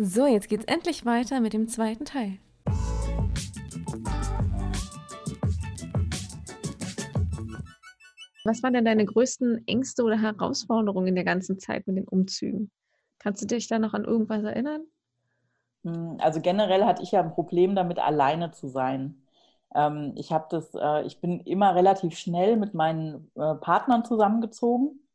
So, jetzt geht's endlich weiter mit dem zweiten Teil. Was waren denn deine größten Ängste oder Herausforderungen in der ganzen Zeit mit den Umzügen? Kannst du dich da noch an irgendwas erinnern? Hm, also generell hatte ich ja ein Problem damit, alleine zu sein. Ähm, ich habe das, äh, ich bin immer relativ schnell mit meinen äh, Partnern zusammengezogen,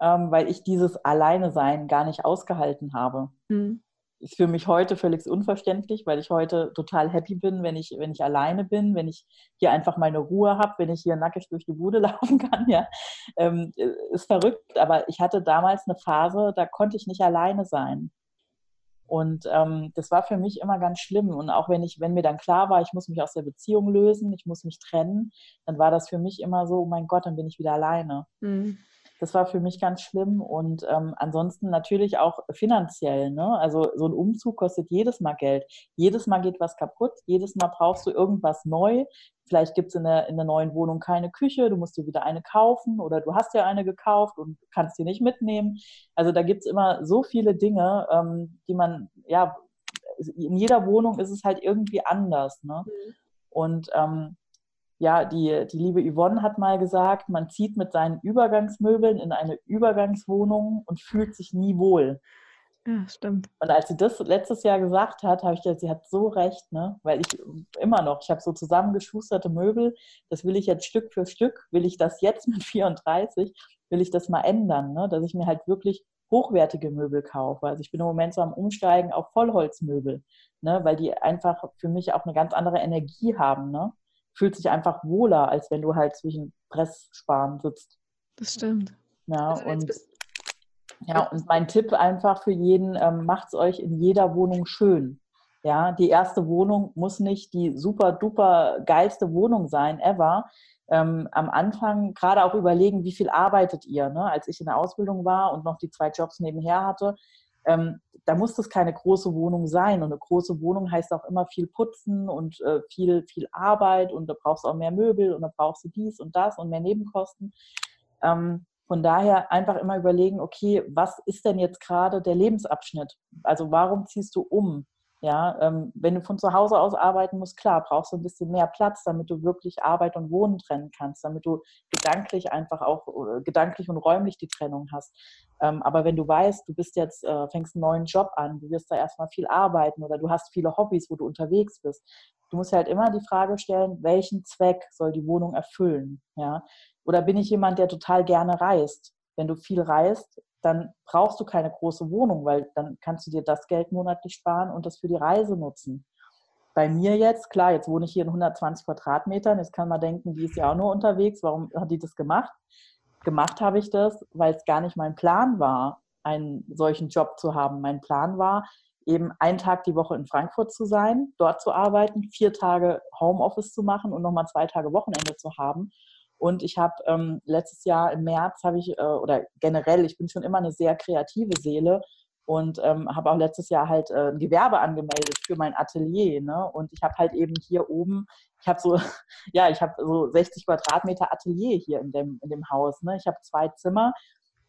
ähm, weil ich dieses Alleine-Sein gar nicht ausgehalten habe. Mhm ist für mich heute völlig unverständlich, weil ich heute total happy bin, wenn ich, wenn ich alleine bin, wenn ich hier einfach meine Ruhe habe, wenn ich hier nackig durch die Bude laufen kann, ja. Ähm, ist verrückt, aber ich hatte damals eine Phase, da konnte ich nicht alleine sein. Und ähm, das war für mich immer ganz schlimm. Und auch wenn ich, wenn mir dann klar war, ich muss mich aus der Beziehung lösen, ich muss mich trennen, dann war das für mich immer so, oh mein Gott, dann bin ich wieder alleine. Mhm. Das war für mich ganz schlimm und ähm, ansonsten natürlich auch finanziell. Ne? Also so ein Umzug kostet jedes Mal Geld. Jedes Mal geht was kaputt. Jedes Mal brauchst du irgendwas neu. Vielleicht gibt es in der, in der neuen Wohnung keine Küche. Du musst dir wieder eine kaufen oder du hast ja eine gekauft und kannst die nicht mitnehmen. Also da gibt es immer so viele Dinge, ähm, die man, ja, in jeder Wohnung ist es halt irgendwie anders. Ne? Mhm. Und ähm, ja, die, die liebe Yvonne hat mal gesagt, man zieht mit seinen Übergangsmöbeln in eine Übergangswohnung und fühlt sich nie wohl. Ja, stimmt. Und als sie das letztes Jahr gesagt hat, habe ich gedacht, sie hat so recht, ne? Weil ich immer noch, ich habe so zusammengeschusterte Möbel, das will ich jetzt Stück für Stück, will ich das jetzt mit 34, will ich das mal ändern, ne? Dass ich mir halt wirklich hochwertige Möbel kaufe. Also ich bin im Moment so am Umsteigen auf Vollholzmöbel, ne? Weil die einfach für mich auch eine ganz andere Energie haben, ne? Fühlt sich einfach wohler, als wenn du halt zwischen Presssparen sitzt. Das stimmt. Ja, also und, ja, und mein Tipp einfach für jeden, ähm, macht es euch in jeder Wohnung schön. Ja, die erste Wohnung muss nicht die super duper geilste Wohnung sein, ever. Ähm, am Anfang gerade auch überlegen, wie viel arbeitet ihr. Ne? Als ich in der Ausbildung war und noch die zwei Jobs nebenher hatte, ähm, da muss das keine große Wohnung sein. Und eine große Wohnung heißt auch immer viel Putzen und äh, viel, viel Arbeit und da brauchst du auch mehr Möbel und da brauchst du dies und das und mehr Nebenkosten. Ähm, von daher einfach immer überlegen, okay, was ist denn jetzt gerade der Lebensabschnitt? Also warum ziehst du um? Ja, ähm, wenn du von zu Hause aus arbeiten musst, klar, brauchst du ein bisschen mehr Platz, damit du wirklich Arbeit und Wohnen trennen kannst, damit du gedanklich einfach auch, gedanklich und räumlich die Trennung hast. Ähm, aber wenn du weißt, du bist jetzt, äh, fängst einen neuen Job an, du wirst da erstmal viel arbeiten oder du hast viele Hobbys, wo du unterwegs bist, du musst halt immer die Frage stellen, welchen Zweck soll die Wohnung erfüllen? Ja? Oder bin ich jemand, der total gerne reist? Wenn du viel reist, dann brauchst du keine große Wohnung, weil dann kannst du dir das Geld monatlich sparen und das für die Reise nutzen. Bei mir jetzt, klar, jetzt wohne ich hier in 120 Quadratmetern, jetzt kann man denken, die ist ja auch nur unterwegs, warum hat die das gemacht? Gemacht habe ich das, weil es gar nicht mein Plan war, einen solchen Job zu haben. Mein Plan war, eben einen Tag die Woche in Frankfurt zu sein, dort zu arbeiten, vier Tage Homeoffice zu machen und nochmal zwei Tage Wochenende zu haben und ich habe ähm, letztes Jahr im März habe ich, äh, oder generell, ich bin schon immer eine sehr kreative Seele und ähm, habe auch letztes Jahr halt äh, ein Gewerbe angemeldet für mein Atelier. Ne? Und ich habe halt eben hier oben, ich habe so, ja, ich habe so 60 Quadratmeter Atelier hier in dem, in dem Haus. Ne? Ich habe zwei Zimmer.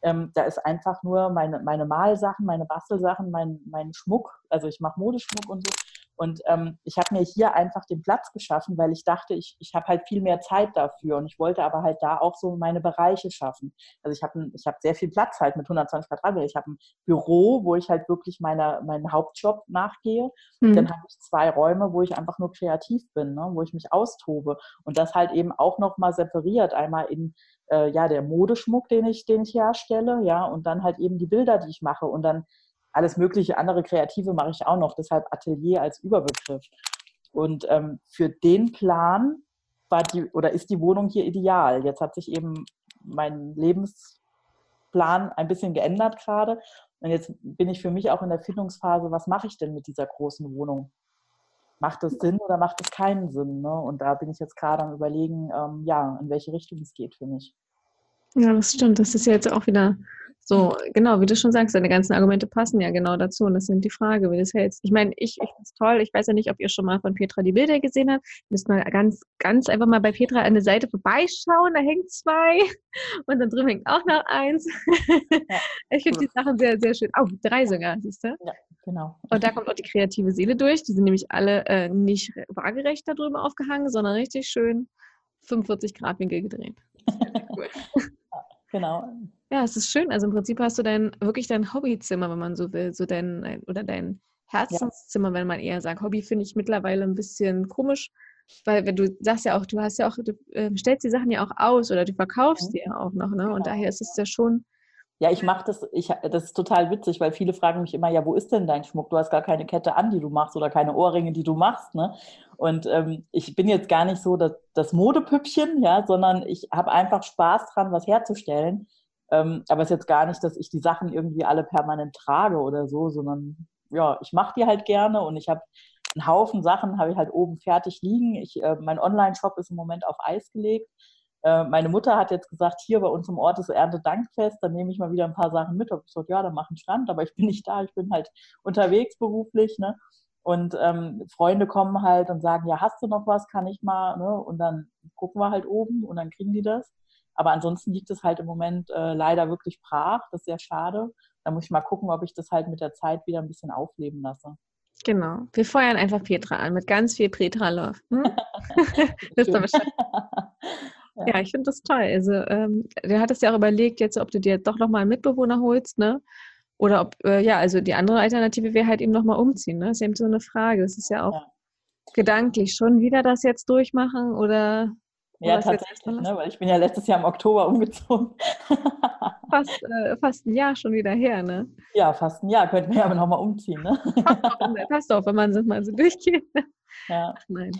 Ähm, da ist einfach nur meine, meine Malsachen, meine Bastelsachen, mein, mein Schmuck. Also ich mache Modeschmuck und so. Und ähm, ich habe mir hier einfach den Platz geschaffen, weil ich dachte, ich, ich habe halt viel mehr Zeit dafür und ich wollte aber halt da auch so meine Bereiche schaffen. Also ich habe ich hab sehr viel Platz halt mit 120 Quadratmeter. Ich habe ein Büro, wo ich halt wirklich meine, meinen Hauptjob nachgehe. Mhm. Dann habe ich zwei Räume, wo ich einfach nur kreativ bin, ne? wo ich mich austobe. Und das halt eben auch nochmal separiert. Einmal in äh, ja, der Modeschmuck, den ich, den ich herstelle, ja, und dann halt eben die Bilder, die ich mache. Und dann alles mögliche andere Kreative mache ich auch noch, deshalb Atelier als Überbegriff. Und ähm, für den Plan war die oder ist die Wohnung hier ideal. Jetzt hat sich eben mein Lebensplan ein bisschen geändert gerade. Und jetzt bin ich für mich auch in der Findungsphase, was mache ich denn mit dieser großen Wohnung? Macht es Sinn oder macht es keinen Sinn? Ne? Und da bin ich jetzt gerade am Überlegen, ähm, ja, in welche Richtung es geht für mich. Ja, das stimmt. Das ist ja jetzt auch wieder so, genau, wie du schon sagst, deine ganzen Argumente passen ja genau dazu. Und das sind die Frage, wie du es hältst. Ich meine, ich, ich finde es toll. Ich weiß ja nicht, ob ihr schon mal von Petra die Bilder gesehen habt. Ihr müsst mal ganz, ganz einfach mal bei Petra an der Seite vorbeischauen. Da hängt zwei. Und dann drüben hängt auch noch eins. Ja. Ich finde die Sachen sehr, sehr schön. Oh, drei sogar, siehst du? Ja. genau. Und da kommt auch die kreative Seele durch. Die sind nämlich alle äh, nicht waagerecht da drüben aufgehangen, sondern richtig schön 45 Grad Winkel gedreht. Cool. genau. Ja, es ist schön. Also im Prinzip hast du dein wirklich dein Hobbyzimmer, wenn man so will, so dein oder dein Herzenszimmer, ja. wenn man eher sagt. Hobby finde ich mittlerweile ein bisschen komisch, weil wenn du sagst ja auch, du hast ja auch, du äh, stellst die Sachen ja auch aus oder du verkaufst mhm. die ja auch noch, ne? Genau. Und daher ist es ja schon. Ja, ich mache das, ich, das ist total witzig, weil viele fragen mich immer, ja, wo ist denn dein Schmuck? Du hast gar keine Kette an, die du machst oder keine Ohrringe, die du machst, ne? Und ähm, ich bin jetzt gar nicht so das, das Modepüppchen, ja, sondern ich habe einfach Spaß dran, was herzustellen. Ähm, aber es ist jetzt gar nicht, dass ich die Sachen irgendwie alle permanent trage oder so, sondern ja, ich mache die halt gerne und ich habe einen Haufen Sachen, habe ich halt oben fertig liegen. Ich, äh, mein Online-Shop ist im Moment auf Eis gelegt. Äh, meine Mutter hat jetzt gesagt, hier bei uns im Ort ist Erntedankfest, dann nehme ich mal wieder ein paar Sachen mit. Habe ich gesagt, ja, dann mach einen Stand, aber ich bin nicht da, ich bin halt unterwegs beruflich. Ne? Und ähm, Freunde kommen halt und sagen, ja, hast du noch was, kann ich mal, ne? Und dann gucken wir halt oben und dann kriegen die das. Aber ansonsten liegt es halt im Moment äh, leider wirklich brach. Das ist sehr schade. Da muss ich mal gucken, ob ich das halt mit der Zeit wieder ein bisschen aufleben lasse. Genau. Wir feuern einfach Petra an mit ganz viel Petra-Love. Hm? das ist ja. Ja, ich finde das toll. Also, ähm, du hattest ja auch überlegt, jetzt, ob du dir doch nochmal einen Mitbewohner holst, ne? Oder ob, äh, ja, also die andere Alternative wäre halt eben nochmal umziehen, ne? Das ist eben so eine Frage. Das ist ja auch ja. gedanklich schon wieder das jetzt durchmachen oder ja, tatsächlich, ne? weil ich bin ja letztes Jahr im Oktober umgezogen. fast, äh, fast ein Jahr schon wieder her, ne? Ja, fast ein Jahr. Könnten wir ja aber nochmal umziehen, ne? Passt auf, wenn man es mal so durchgeht. Ja. Ach, nein.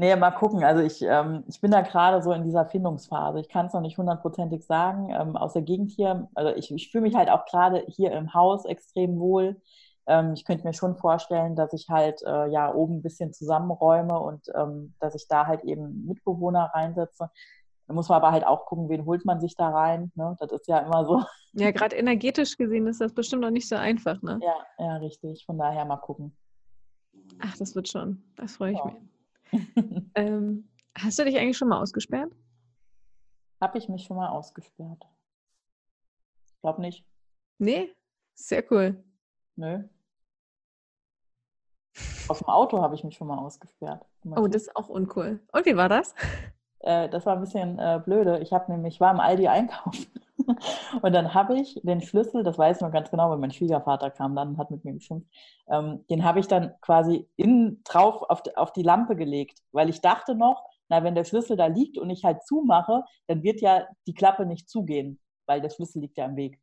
Nee, mal gucken. Also ich, ähm, ich bin da gerade so in dieser Findungsphase. Ich kann es noch nicht hundertprozentig sagen. Ähm, aus der Gegend hier, also ich, ich fühle mich halt auch gerade hier im Haus extrem wohl. Ähm, ich könnte mir schon vorstellen, dass ich halt äh, ja oben ein bisschen zusammenräume und ähm, dass ich da halt eben Mitbewohner reinsetze. Da muss man aber halt auch gucken, wen holt man sich da rein. Ne? Das ist ja immer so. Ja, gerade energetisch gesehen ist das bestimmt noch nicht so einfach. Ne? Ja, ja, richtig. Von daher mal gucken. Ach, das wird schon. Das freue ich ja. mich. ähm, hast du dich eigentlich schon mal ausgesperrt? Habe ich mich schon mal ausgesperrt? Ich glaube nicht. Nee? Sehr cool. Nö. Aus dem Auto habe ich mich schon mal ausgesperrt. Oh, das ist auch uncool. Und wie war das? Äh, das war ein bisschen äh, blöde. Ich habe nämlich, war im Aldi einkaufen und dann habe ich den Schlüssel, das weiß ich noch ganz genau, weil mein Schwiegervater kam dann und hat mit mir geschimpft, ähm, den habe ich dann quasi innen drauf auf, auf die Lampe gelegt, weil ich dachte noch, na, wenn der Schlüssel da liegt und ich halt zumache, dann wird ja die Klappe nicht zugehen, weil der Schlüssel liegt ja im Weg.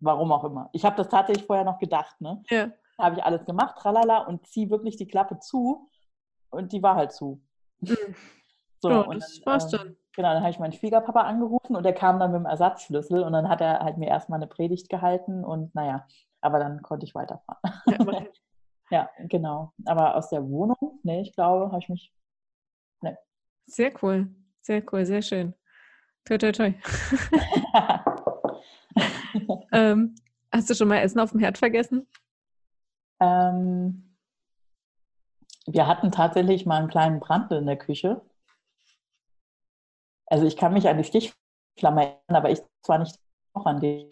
Warum auch immer. Ich habe das tatsächlich vorher noch gedacht, ne? Ja habe ich alles gemacht, tralala, und ziehe wirklich die Klappe zu und die war halt zu. Mhm. So, ja, und das dann, war's dann. Ähm, genau, dann habe ich meinen Schwiegerpapa angerufen und der kam dann mit dem Ersatzschlüssel und dann hat er halt mir erstmal eine Predigt gehalten und naja, aber dann konnte ich weiterfahren. Ja, ja genau. Aber aus der Wohnung, nee, ich glaube, habe ich mich. Nee. Sehr cool, sehr cool, sehr schön. Toi, toi, toi. ähm, hast du schon mal Essen auf dem Herd vergessen? Ähm, wir hatten tatsächlich mal einen kleinen Brand in der Küche. Also ich kann mich an die Stichflamme erinnern, aber ich zwar nicht noch an die.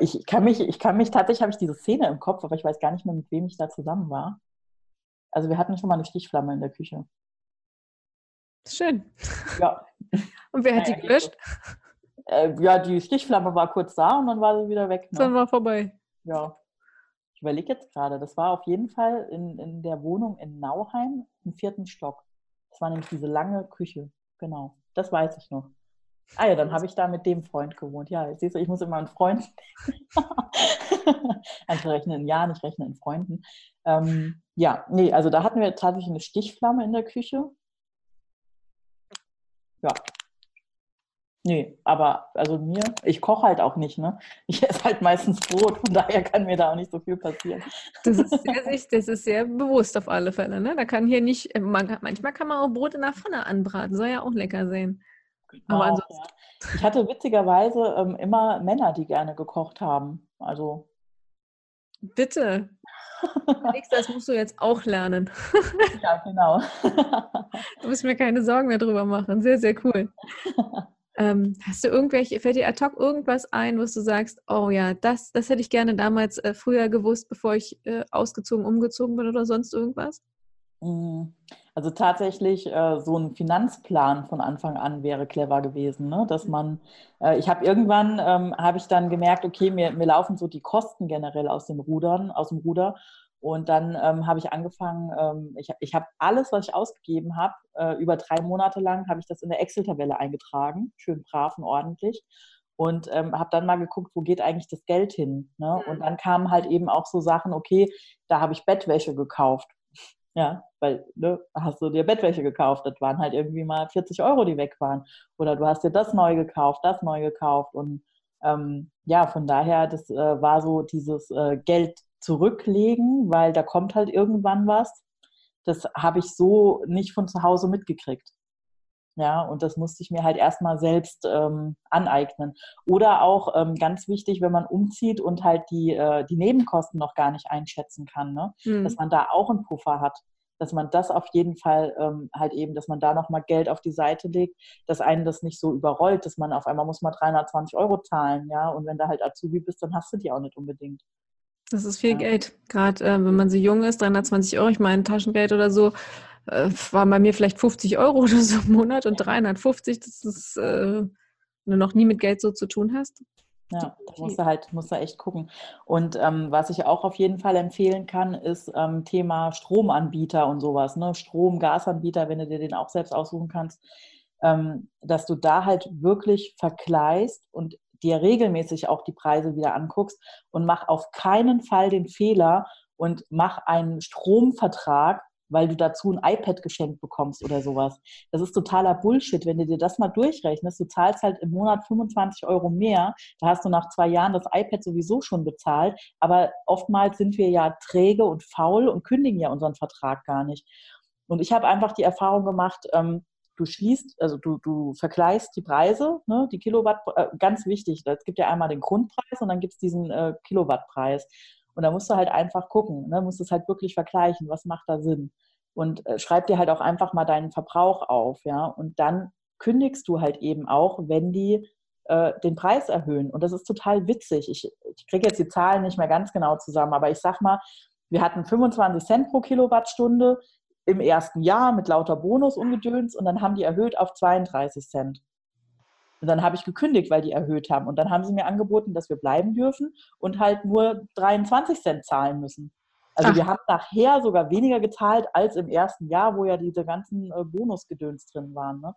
Ich kann mich, ich kann mich tatsächlich habe ich diese Szene im Kopf, aber ich weiß gar nicht mehr, mit wem ich da zusammen war. Also wir hatten schon mal eine Stichflamme in der Küche. Schön. Ja. Und wer hat naja, die gelöscht? Äh, ja, die Stichflamme war kurz da und dann war sie wieder weg. Ne? Dann war vorbei. Ja. Ich überlege jetzt gerade, das war auf jeden Fall in, in der Wohnung in Nauheim im vierten Stock. Das war nämlich diese lange Küche. Genau, das weiß ich noch. Ah ja, dann habe ich da mit dem Freund gewohnt. Ja, siehst du, ich muss immer an Freunden. also ich rechne in Jahren, ich rechne in Freunden. Ähm, ja, nee, also da hatten wir tatsächlich eine Stichflamme in der Küche. Ja, Nee, aber also mir, ich koche halt auch nicht, ne? Ich esse halt meistens Brot, von daher kann mir da auch nicht so viel passieren. Das ist sehr, das ist sehr bewusst auf alle Fälle, ne? Da kann hier nicht, man, manchmal kann man auch Brot in der Pfanne anbraten, soll ja auch lecker sein. Genau, aber ansonsten... ja. Ich hatte witzigerweise ähm, immer Männer, die gerne gekocht haben. Also. Bitte. das musst du jetzt auch lernen. ja, genau. du musst mir keine Sorgen mehr drüber machen. Sehr, sehr cool. Ähm, hast du irgendwelche, fällt dir ad hoc irgendwas ein, was du sagst, oh ja, das, das hätte ich gerne damals äh, früher gewusst, bevor ich äh, ausgezogen, umgezogen bin oder sonst irgendwas? Mhm. Also tatsächlich äh, so ein Finanzplan von Anfang an wäre clever gewesen, ne? dass man, äh, ich habe irgendwann, ähm, habe ich dann gemerkt, okay, mir, mir laufen so die Kosten generell aus den Rudern, aus dem Ruder und dann ähm, habe ich angefangen, ähm, ich, ich habe alles, was ich ausgegeben habe, äh, über drei Monate lang, habe ich das in der Excel-Tabelle eingetragen, schön brav und ordentlich. Und ähm, habe dann mal geguckt, wo geht eigentlich das Geld hin. Ne? Und mhm. dann kamen halt eben auch so Sachen, okay, da habe ich Bettwäsche gekauft. Ja, weil ne, hast du dir Bettwäsche gekauft, das waren halt irgendwie mal 40 Euro, die weg waren. Oder du hast dir das neu gekauft, das neu gekauft. Und ähm, ja, von daher, das äh, war so dieses äh, Geld zurücklegen, weil da kommt halt irgendwann was. Das habe ich so nicht von zu Hause mitgekriegt. Ja, und das musste ich mir halt erstmal selbst ähm, aneignen. Oder auch ähm, ganz wichtig, wenn man umzieht und halt die, äh, die Nebenkosten noch gar nicht einschätzen kann, ne? Mhm. dass man da auch einen Puffer hat. Dass man das auf jeden Fall ähm, halt eben, dass man da nochmal Geld auf die Seite legt, dass einen das nicht so überrollt, dass man auf einmal muss mal 320 Euro zahlen, ja. Und wenn du halt Azubi bist, dann hast du die auch nicht unbedingt. Das ist viel ja. Geld. Gerade äh, wenn man so jung ist, 320 Euro, ich meine, Taschengeld oder so, äh, waren bei mir vielleicht 50 Euro oder so im Monat und 350, das ist, äh, wenn du noch nie mit Geld so zu tun hast. Ja, da musst du halt, musst du echt gucken. Und ähm, was ich auch auf jeden Fall empfehlen kann, ist ähm, Thema Stromanbieter und sowas, ne? Strom, Gasanbieter, wenn du dir den auch selbst aussuchen kannst, ähm, dass du da halt wirklich vergleichst und dir regelmäßig auch die Preise wieder anguckst und mach auf keinen Fall den Fehler und mach einen Stromvertrag, weil du dazu ein iPad geschenkt bekommst oder sowas. Das ist totaler Bullshit. Wenn du dir das mal durchrechnest, du zahlst halt im Monat 25 Euro mehr, da hast du nach zwei Jahren das iPad sowieso schon bezahlt, aber oftmals sind wir ja träge und faul und kündigen ja unseren Vertrag gar nicht. Und ich habe einfach die Erfahrung gemacht, ähm, du schließt, also du, du vergleichst die Preise, ne, die Kilowatt, äh, ganz wichtig, es gibt ja einmal den Grundpreis und dann gibt es diesen äh, Kilowattpreis. Und da musst du halt einfach gucken, ne, musst es halt wirklich vergleichen, was macht da Sinn. Und äh, schreib dir halt auch einfach mal deinen Verbrauch auf, ja. Und dann kündigst du halt eben auch, wenn die äh, den Preis erhöhen. Und das ist total witzig. Ich, ich kriege jetzt die Zahlen nicht mehr ganz genau zusammen, aber ich sag mal, wir hatten 25 Cent pro Kilowattstunde im ersten Jahr mit lauter Bonus und Gedöns und dann haben die erhöht auf 32 Cent. Und dann habe ich gekündigt, weil die erhöht haben. Und dann haben sie mir angeboten, dass wir bleiben dürfen und halt nur 23 Cent zahlen müssen. Also Ach. wir haben nachher sogar weniger gezahlt als im ersten Jahr, wo ja diese ganzen äh, Bonusgedöns drin waren. Ne?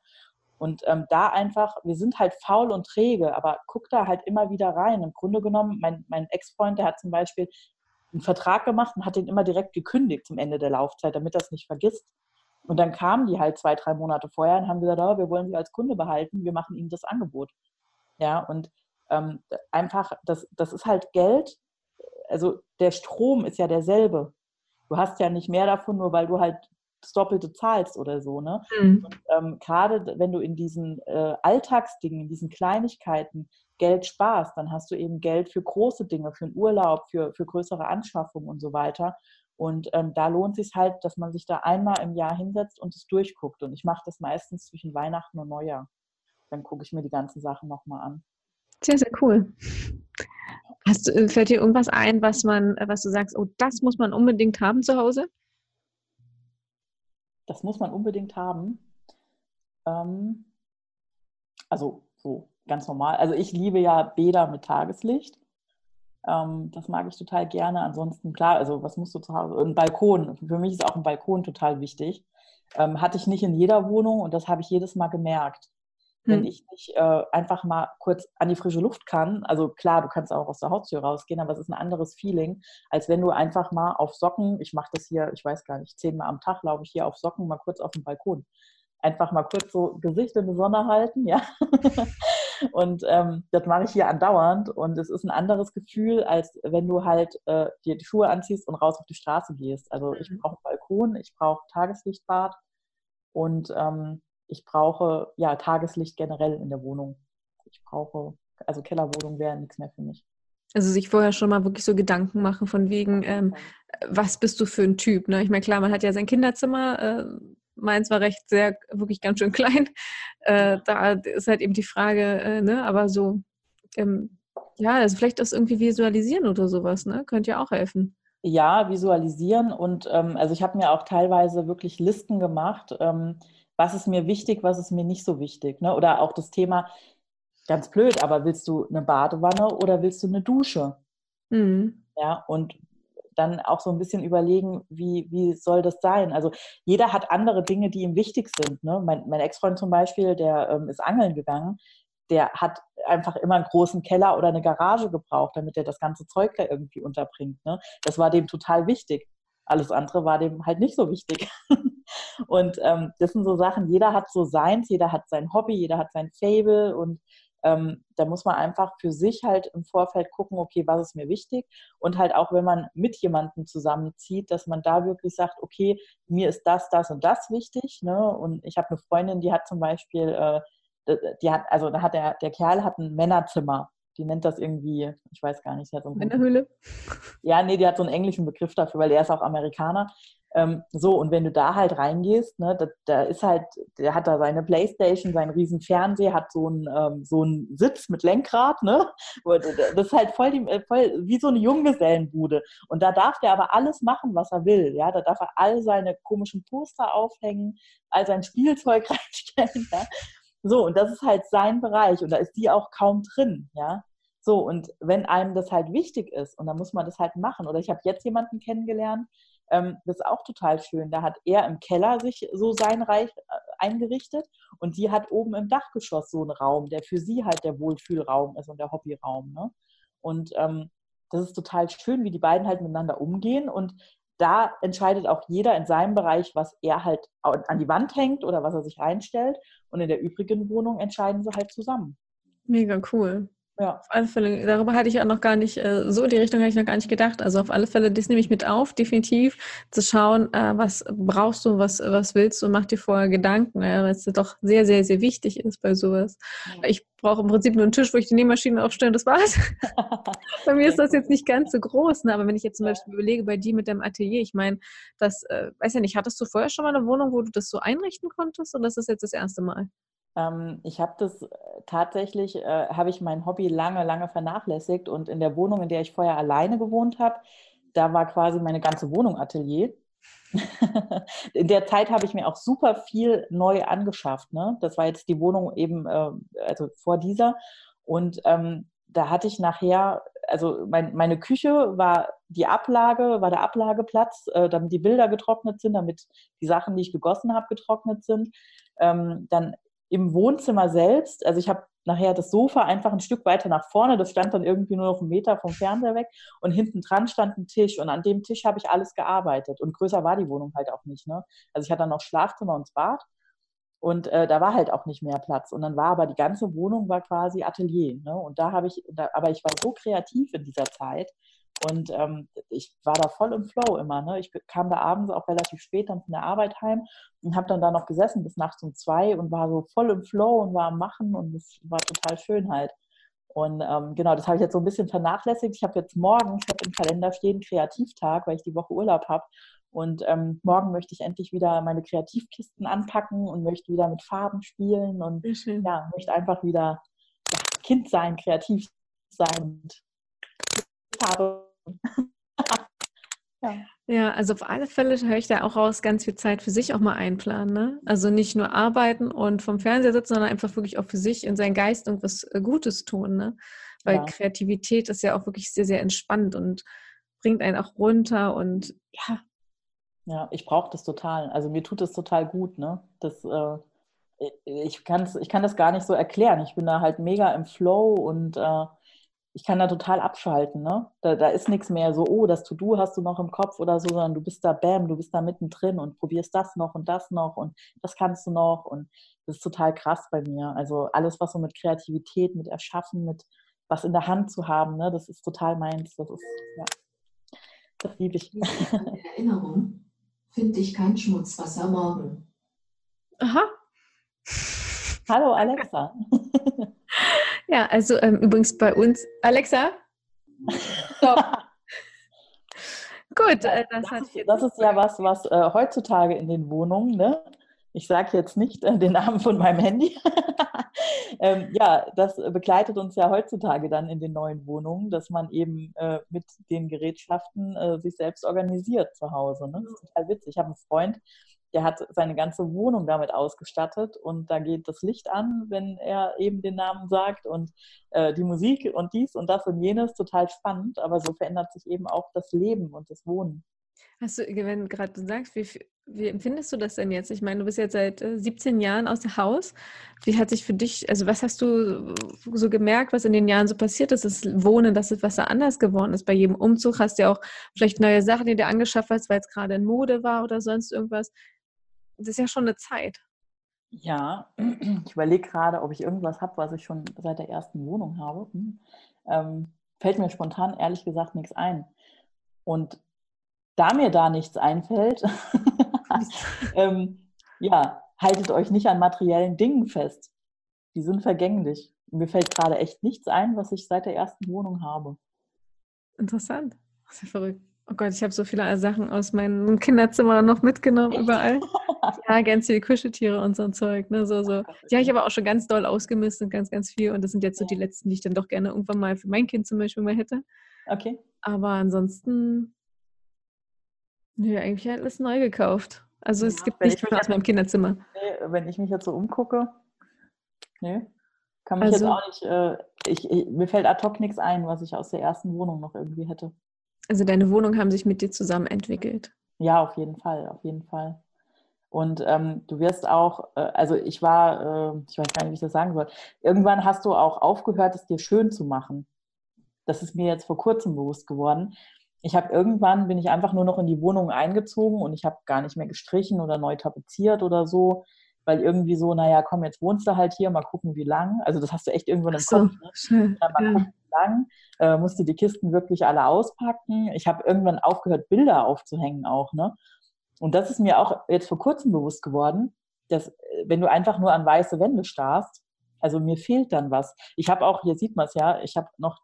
Und ähm, da einfach, wir sind halt faul und träge, aber guck da halt immer wieder rein. Im Grunde genommen, mein, mein Ex-Freund, der hat zum Beispiel einen Vertrag gemacht und hat den immer direkt gekündigt zum Ende der Laufzeit, damit er es nicht vergisst. Und dann kamen die halt zwei, drei Monate vorher und haben gesagt, oh, wir wollen sie als Kunde behalten, wir machen ihnen das Angebot. Ja, und ähm, einfach, das, das ist halt Geld. Also der Strom ist ja derselbe. Du hast ja nicht mehr davon, nur weil du halt das Doppelte zahlst oder so. Ne? Mhm. Und, ähm, Gerade wenn du in diesen äh, Alltagsdingen, in diesen Kleinigkeiten Geld sparst, dann hast du eben Geld für große Dinge, für einen Urlaub, für, für größere Anschaffungen und so weiter. Und ähm, da lohnt es sich halt, dass man sich da einmal im Jahr hinsetzt und es durchguckt. Und ich mache das meistens zwischen Weihnachten und Neujahr. Dann gucke ich mir die ganzen Sachen nochmal an. Sehr, sehr cool. Hast, äh, fällt dir irgendwas ein, was man, was du sagst, oh, das muss man unbedingt haben zu Hause? Das muss man unbedingt haben. Ähm, also so ganz normal. Also ich liebe ja Bäder mit Tageslicht. Ähm, das mag ich total gerne. Ansonsten, klar, also was musst du zu Hause? Ein Balkon. Für mich ist auch ein Balkon total wichtig. Ähm, hatte ich nicht in jeder Wohnung und das habe ich jedes Mal gemerkt. Hm. Wenn ich nicht äh, einfach mal kurz an die frische Luft kann, also klar, du kannst auch aus der Haustür rausgehen, aber es ist ein anderes Feeling, als wenn du einfach mal auf Socken, ich mache das hier, ich weiß gar nicht, zehnmal am Tag laufe ich hier auf Socken mal kurz auf den Balkon einfach mal kurz so Gesicht in die Sonne halten, ja. und ähm, das mache ich hier andauernd und es ist ein anderes Gefühl, als wenn du halt äh, dir die Schuhe anziehst und raus auf die Straße gehst. Also ich mhm. brauche einen Balkon, ich brauche Tageslichtbad und ähm, ich brauche ja Tageslicht generell in der Wohnung. Ich brauche, also Kellerwohnung wäre nichts mehr für mich. Also sich vorher schon mal wirklich so Gedanken machen von wegen, ähm, was bist du für ein Typ? Ne? Ich meine, klar, man hat ja sein Kinderzimmer, äh, meins war recht sehr, wirklich ganz schön klein. Äh, da ist halt eben die Frage, äh, ne, aber so, ähm, ja, also vielleicht das irgendwie visualisieren oder sowas, ne? Könnte ja auch helfen. Ja, visualisieren und ähm, also ich habe mir auch teilweise wirklich Listen gemacht, ähm, was ist mir wichtig, was ist mir nicht so wichtig. Ne? Oder auch das Thema, ganz blöd, aber willst du eine Badewanne oder willst du eine Dusche? Mhm. Ja, und dann auch so ein bisschen überlegen, wie, wie soll das sein? Also jeder hat andere Dinge, die ihm wichtig sind. Ne? Mein, mein Ex-Freund zum Beispiel, der ähm, ist angeln gegangen, der hat einfach immer einen großen Keller oder eine Garage gebraucht, damit er das ganze Zeug da irgendwie unterbringt. Ne? Das war dem total wichtig. Alles andere war dem halt nicht so wichtig. und ähm, das sind so Sachen, jeder hat so seins, jeder hat sein Hobby, jeder hat sein Fable und ähm, da muss man einfach für sich halt im Vorfeld gucken, okay, was ist mir wichtig? Und halt auch, wenn man mit jemandem zusammenzieht, dass man da wirklich sagt, okay, mir ist das, das und das wichtig. Ne? Und ich habe eine Freundin, die hat zum Beispiel, äh, die hat, also da hat der, der Kerl hat ein Männerzimmer. Die nennt das irgendwie, ich weiß gar nicht. So Männerhöhle? Ja, nee, die hat so einen englischen Begriff dafür, weil er ist auch Amerikaner. Ähm, so, und wenn du da halt reingehst, ne, da, da, ist halt, der hat da seine Playstation, seinen riesen Fernseher, hat so einen, ähm, so einen Sitz mit Lenkrad, ne? Das ist halt voll, die, äh, voll wie so eine Junggesellenbude. Und da darf der aber alles machen, was er will. Ja, da darf er all seine komischen Poster aufhängen, all sein Spielzeug reinstellen. Ja? So, und das ist halt sein Bereich und da ist die auch kaum drin, ja. So, und wenn einem das halt wichtig ist, und dann muss man das halt machen. Oder ich habe jetzt jemanden kennengelernt, ähm, das ist auch total schön. Da hat er im Keller sich so sein Reich äh, eingerichtet und sie hat oben im Dachgeschoss so einen Raum, der für sie halt der Wohlfühlraum ist und der Hobbyraum. Ne? Und ähm, das ist total schön, wie die beiden halt miteinander umgehen und da entscheidet auch jeder in seinem Bereich, was er halt an die Wand hängt oder was er sich reinstellt. Und in der übrigen Wohnung entscheiden sie halt zusammen. Mega cool. Ja, auf alle Fälle. Darüber hatte ich auch noch gar nicht, äh, so in die Richtung hatte ich noch gar nicht gedacht. Also auf alle Fälle, das nehme ich mit auf, definitiv, zu schauen, äh, was brauchst du, was, was willst du, mach dir vorher Gedanken, weil es doch sehr, sehr, sehr wichtig ist bei sowas. Ich brauche im Prinzip nur einen Tisch, wo ich die Nähmaschine aufstelle, das war's. bei mir ist das jetzt nicht ganz so groß, ne? aber wenn ich jetzt zum Beispiel überlege, bei dir mit dem Atelier, ich meine, das, äh, weiß ja nicht, hattest du vorher schon mal eine Wohnung, wo du das so einrichten konntest oder ist das jetzt das erste Mal? Ähm, ich habe das äh, tatsächlich, äh, habe ich mein Hobby lange, lange vernachlässigt und in der Wohnung, in der ich vorher alleine gewohnt habe, da war quasi meine ganze Wohnung Atelier. in der Zeit habe ich mir auch super viel neu angeschafft. Ne? Das war jetzt die Wohnung eben, äh, also vor dieser. Und ähm, da hatte ich nachher, also mein, meine Küche war die Ablage, war der Ablageplatz, äh, damit die Bilder getrocknet sind, damit die Sachen, die ich gegossen habe, getrocknet sind. Ähm, dann im Wohnzimmer selbst, also ich habe nachher das Sofa einfach ein Stück weiter nach vorne, das stand dann irgendwie nur noch einen Meter vom Fernseher weg und hinten dran stand ein Tisch und an dem Tisch habe ich alles gearbeitet und größer war die Wohnung halt auch nicht. Ne? Also ich hatte dann noch Schlafzimmer und Bad und äh, da war halt auch nicht mehr Platz und dann war aber die ganze Wohnung war quasi Atelier. Ne? Und da habe ich, da, aber ich war so kreativ in dieser Zeit, und ähm, ich war da voll im Flow immer. Ne? Ich kam da abends auch relativ spät dann von der Arbeit heim und habe dann da noch gesessen bis nachts um zwei und war so voll im Flow und war am Machen und es war total schön halt. Und ähm, genau, das habe ich jetzt so ein bisschen vernachlässigt. Ich habe jetzt morgen, ich habe im Kalender stehen, Kreativtag, weil ich die Woche Urlaub habe. Und ähm, morgen möchte ich endlich wieder meine Kreativkisten anpacken und möchte wieder mit Farben spielen und ja, möchte einfach wieder ja, Kind sein, kreativ sein und Farbe ja. ja, also auf alle Fälle höre ich da auch raus, ganz viel Zeit für sich auch mal einplanen. Ne? Also nicht nur arbeiten und vom Fernseher sitzen, sondern einfach wirklich auch für sich in seinen Geist irgendwas äh, Gutes tun. Ne? Weil ja. Kreativität ist ja auch wirklich sehr, sehr entspannt und bringt einen auch runter und ja. Ja, ich brauche das total. Also mir tut das total gut. Ne? Das, äh, ich, kann's, ich kann das gar nicht so erklären. Ich bin da halt mega im Flow und äh, ich kann da total abschalten. Ne? Da, da ist nichts mehr so, oh, das To-Do hast du noch im Kopf oder so, sondern du bist da, bam, du bist da mittendrin und probierst das noch und das noch und das kannst du noch. Und das ist total krass bei mir. Also alles, was so mit Kreativität, mit Erschaffen, mit was in der Hand zu haben, ne, das ist total meins. Das ist, ja, das liebe ich. Erinnerung, finde ich kein Schmutzwasser morgen. Aha. Hallo Alexa. Ja, also ähm, übrigens bei uns. Alexa? Stopp. Gut, äh, das, das, ist, das ist ja was, was äh, heutzutage in den Wohnungen, ne? Ich sage jetzt nicht äh, den Namen von meinem Handy. ähm, ja, das begleitet uns ja heutzutage dann in den neuen Wohnungen, dass man eben äh, mit den Gerätschaften äh, sich selbst organisiert zu Hause. Ne? Das ist total witzig. Ich habe einen Freund, der hat seine ganze Wohnung damit ausgestattet und da geht das Licht an, wenn er eben den Namen sagt und äh, die Musik und dies und das und jenes, total spannend, aber so verändert sich eben auch das Leben und das Wohnen. Hast du, wenn gerade du sagst, wie, wie empfindest du das denn jetzt? Ich meine, du bist jetzt seit 17 äh, Jahren aus dem Haus. Wie hat sich für dich, also was hast du so gemerkt, was in den Jahren so passiert ist? Das Wohnen, dass es was so anders geworden ist. Bei jedem Umzug hast du ja auch vielleicht neue Sachen, die du angeschafft hast, weil es gerade in Mode war oder sonst irgendwas. Das ist ja schon eine Zeit. Ja, ich überlege gerade, ob ich irgendwas habe, was ich schon seit der ersten Wohnung habe. Hm. Ähm, fällt mir spontan ehrlich gesagt nichts ein. Und da mir da nichts einfällt, ähm, ja, haltet euch nicht an materiellen Dingen fest. Die sind vergänglich. Mir fällt gerade echt nichts ein, was ich seit der ersten Wohnung habe. Interessant. Ja verrückt. Oh Gott, ich habe so viele Sachen aus meinem Kinderzimmer noch mitgenommen, überall. ja, ganz viele Kuscheltiere und so ein Zeug. Ne? So, so. Die habe ich aber auch schon ganz doll ausgemistet, ganz, ganz viel. Und das sind jetzt so die letzten, die ich dann doch gerne irgendwann mal für mein Kind zum Beispiel mal hätte. Okay. Aber ansonsten Nö, eigentlich alles neu gekauft. Also es gibt nicht mehr aus meinem Kinderzimmer. Nee, wenn ich mich jetzt so umgucke, nee, kann mich also, jetzt auch nicht, äh, ich, ich, mir fällt ad hoc nichts ein, was ich aus der ersten Wohnung noch irgendwie hätte. Also deine Wohnungen haben sich mit dir zusammen entwickelt? Ja, auf jeden Fall, auf jeden Fall. Und ähm, du wirst auch, äh, also ich war, äh, ich weiß gar nicht, wie ich das sagen soll, irgendwann hast du auch aufgehört, es dir schön zu machen. Das ist mir jetzt vor kurzem bewusst geworden ich habe irgendwann bin ich einfach nur noch in die Wohnung eingezogen und ich habe gar nicht mehr gestrichen oder neu tapeziert oder so, weil irgendwie so, naja, komm, jetzt wohnst du halt hier, mal gucken, wie lang. Also das hast du echt irgendwann im so, Kopf. Ne? Schön, mal ja. gucken, wie lang. Äh, musste die Kisten wirklich alle auspacken. Ich habe irgendwann aufgehört, Bilder aufzuhängen auch. Ne? Und das ist mir auch jetzt vor kurzem bewusst geworden, dass äh, wenn du einfach nur an weiße Wände starrst, also mir fehlt dann was. Ich habe auch, hier sieht man es ja, ich habe noch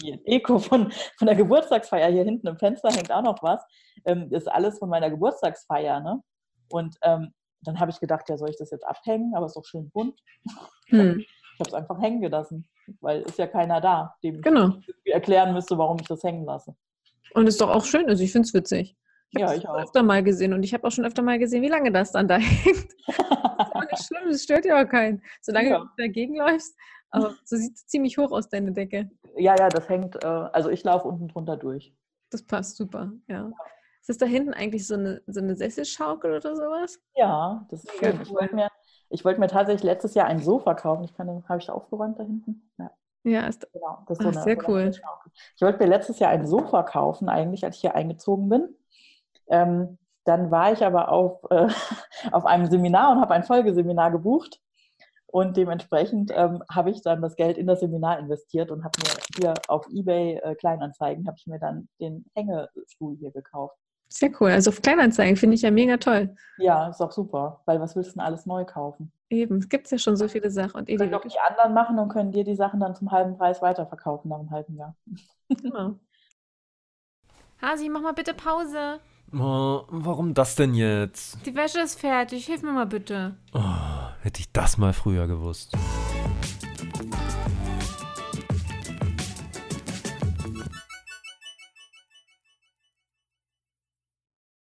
die Deko von, von der Geburtstagsfeier hier hinten im Fenster hängt auch noch was. Ähm, ist alles von meiner Geburtstagsfeier, ne? Und ähm, dann habe ich gedacht, ja, soll ich das jetzt abhängen? Aber es ist doch schön bunt. Hm. Ich habe es einfach hängen gelassen, weil ist ja keiner da, dem genau. ich erklären müsste, warum ich das hängen lasse. Und ist doch auch schön, also ich finde es witzig. Ich ja, ich auch. öfter mal gesehen und ich habe auch schon öfter mal gesehen, wie lange das dann da hängt. das ist auch nicht schlimm, das stört ja auch keinen. Solange ja. du dagegen läufst, aber so sieht es ziemlich hoch aus, deine Decke. Ja, ja, das hängt, äh, also ich laufe unten drunter durch. Das passt super, ja. Ist das da hinten eigentlich so eine, so eine Sesselschaukel oder sowas? Ja, das ist schön. Ich wollte mir, wollt mir tatsächlich letztes Jahr ein Sofa kaufen. Ich kann, habe ich aufgeräumt da hinten? Ja. Ja, ist, genau, das ist so ach, eine, sehr cool. Ich wollte mir letztes Jahr ein Sofa kaufen, eigentlich, als ich hier eingezogen bin. Ähm, dann war ich aber auf, äh, auf einem Seminar und habe ein Folgeseminar gebucht. Und dementsprechend ähm, habe ich dann das Geld in das Seminar investiert und habe mir hier auf Ebay äh, Kleinanzeigen, habe ich mir dann den Hängestuhl hier gekauft. Sehr cool. Also auf Kleinanzeigen finde ich ja mega toll. Ja, ist auch super, weil was willst du denn alles neu kaufen? Eben, es gibt ja schon so viele Sachen. Und können doch die anderen machen und können dir die Sachen dann zum halben Preis weiterverkaufen nach einem halben Jahr. Genau. Hasi, mach mal bitte Pause. Oh, warum das denn jetzt? Die Wäsche ist fertig. Hilf mir mal bitte. Oh, hätte ich das mal früher gewusst.